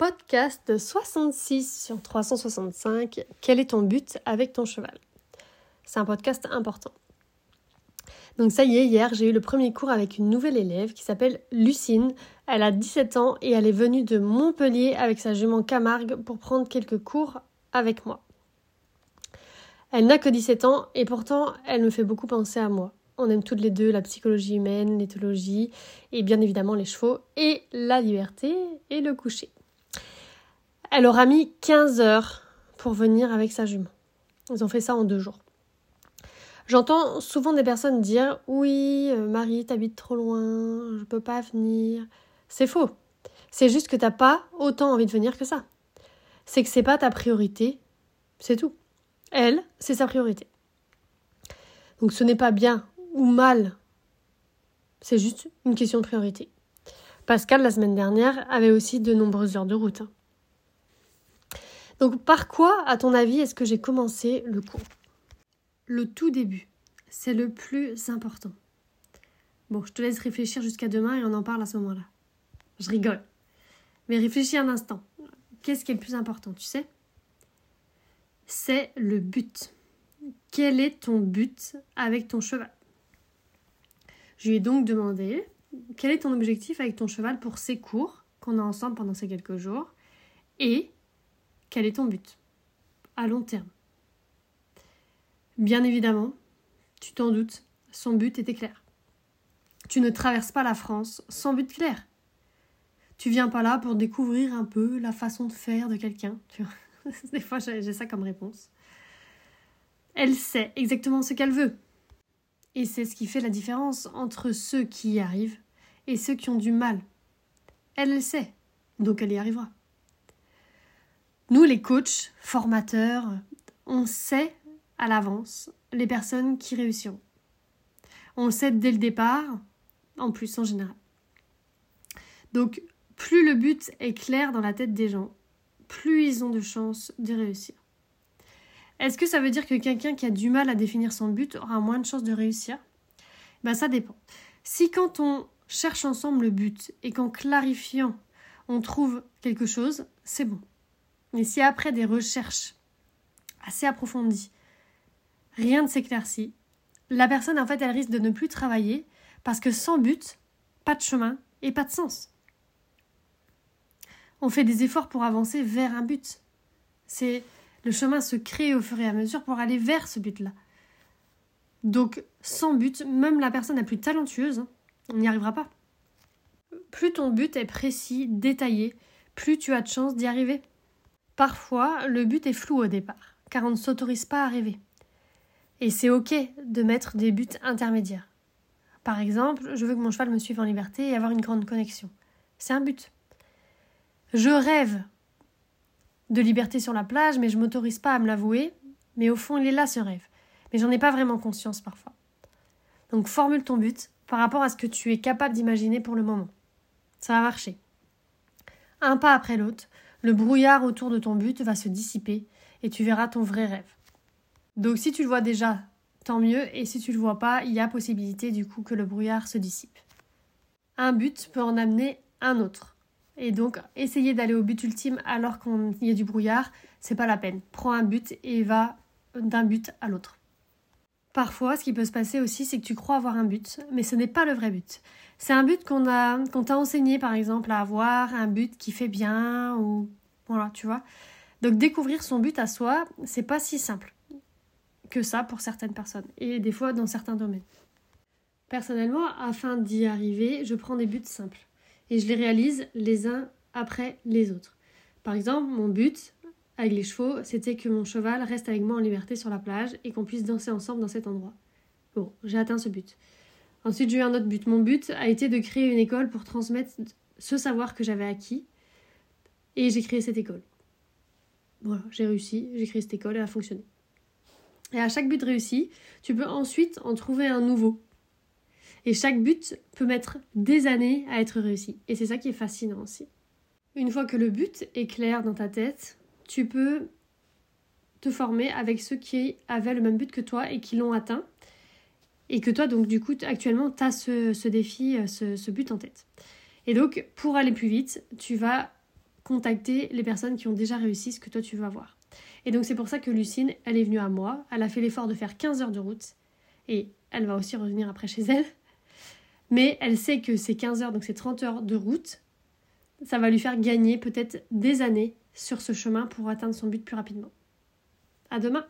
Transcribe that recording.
Podcast 66 sur 365. Quel est ton but avec ton cheval? C'est un podcast important. Donc ça y est, hier j'ai eu le premier cours avec une nouvelle élève qui s'appelle Lucine. Elle a 17 ans et elle est venue de Montpellier avec sa jument Camargue pour prendre quelques cours avec moi. Elle n'a que 17 ans et pourtant elle me fait beaucoup penser à moi. On aime toutes les deux la psychologie humaine, l'éthologie et bien évidemment les chevaux et la liberté et le coucher. Elle aura mis 15 heures pour venir avec sa jument. Ils ont fait ça en deux jours. J'entends souvent des personnes dire Oui, euh, Marie, t'habites trop loin, je peux pas venir. C'est faux. C'est juste que t'as pas autant envie de venir que ça. C'est que c'est pas ta priorité. C'est tout. Elle, c'est sa priorité. Donc ce n'est pas bien ou mal. C'est juste une question de priorité. Pascal, la semaine dernière, avait aussi de nombreuses heures de route. Donc par quoi, à ton avis, est-ce que j'ai commencé le cours? Le tout début, c'est le plus important. Bon, je te laisse réfléchir jusqu'à demain et on en parle à ce moment-là. Je rigole. Mais réfléchis un instant. Qu'est-ce qui est le plus important, tu sais? C'est le but. Quel est ton but avec ton cheval? Je lui ai donc demandé quel est ton objectif avec ton cheval pour ces cours qu'on a ensemble pendant ces quelques jours? Et quel est ton but à long terme? Bien évidemment, tu t'en doutes, son but était clair. Tu ne traverses pas la France sans but clair. Tu viens pas là pour découvrir un peu la façon de faire de quelqu'un. Des fois, j'ai ça comme réponse. Elle sait exactement ce qu'elle veut. Et c'est ce qui fait la différence entre ceux qui y arrivent et ceux qui ont du mal. Elle le sait, donc elle y arrivera. Nous, les coachs, formateurs, on sait à l'avance les personnes qui réussiront. On sait dès le départ, en plus en général. Donc, plus le but est clair dans la tête des gens, plus ils ont de chances de réussir. Est-ce que ça veut dire que quelqu'un qui a du mal à définir son but aura moins de chances de réussir? Ben ça dépend. Si quand on cherche ensemble le but et qu'en clarifiant on trouve quelque chose, c'est bon. Mais si après des recherches assez approfondies, rien ne s'éclaircit, la personne en fait elle risque de ne plus travailler parce que sans but, pas de chemin et pas de sens. On fait des efforts pour avancer vers un but. C'est le chemin se crée au fur et à mesure pour aller vers ce but-là. Donc, sans but, même la personne la plus talentueuse, on n'y arrivera pas. Plus ton but est précis, détaillé, plus tu as de chances d'y arriver. Parfois, le but est flou au départ, car on ne s'autorise pas à rêver. Et c'est ok de mettre des buts intermédiaires. Par exemple, je veux que mon cheval me suive en liberté et avoir une grande connexion. C'est un but. Je rêve de liberté sur la plage, mais je m'autorise pas à me l'avouer. Mais au fond, il est là ce rêve. Mais j'en ai pas vraiment conscience parfois. Donc formule ton but par rapport à ce que tu es capable d'imaginer pour le moment. Ça va marcher. Un pas après l'autre, le brouillard autour de ton but va se dissiper et tu verras ton vrai rêve. Donc si tu le vois déjà, tant mieux, et si tu le vois pas, il y a possibilité du coup que le brouillard se dissipe. Un but peut en amener un autre. Et donc, essayer d'aller au but ultime alors qu'il y a du brouillard, c'est pas la peine. Prends un but et va d'un but à l'autre. Parfois, ce qui peut se passer aussi, c'est que tu crois avoir un but, mais ce n'est pas le vrai but. C'est un but qu'on a, qu'on t'a enseigné, par exemple, à avoir, un but qui fait bien, ou voilà, tu vois. Donc, découvrir son but à soi, c'est pas si simple que ça pour certaines personnes, et des fois dans certains domaines. Personnellement, afin d'y arriver, je prends des buts simples et je les réalise les uns après les autres. Par exemple, mon but avec les chevaux, c'était que mon cheval reste avec moi en liberté sur la plage et qu'on puisse danser ensemble dans cet endroit. Bon, j'ai atteint ce but. Ensuite, j'ai eu un autre but. Mon but a été de créer une école pour transmettre ce savoir que j'avais acquis et j'ai créé cette école. Voilà, j'ai réussi, j'ai créé cette école et elle a fonctionné. Et à chaque but réussi, tu peux ensuite en trouver un nouveau et chaque but peut mettre des années à être réussi. Et c'est ça qui est fascinant aussi. Une fois que le but est clair dans ta tête, tu peux te former avec ceux qui avaient le même but que toi et qui l'ont atteint. Et que toi, donc du coup, actuellement, tu as ce, défi, euh, ce, ce but en tête. Et donc, pour aller plus vite, tu vas contacter les personnes qui ont déjà réussi ce que toi tu veux avoir. Et donc c'est pour ça que Lucine, elle est venue à moi, elle a fait l'effort de faire 15 heures de route, et elle va aussi revenir après chez elle. Mais elle sait que ces 15 heures, donc ces 30 heures de route, ça va lui faire gagner peut-être des années sur ce chemin pour atteindre son but plus rapidement. À demain!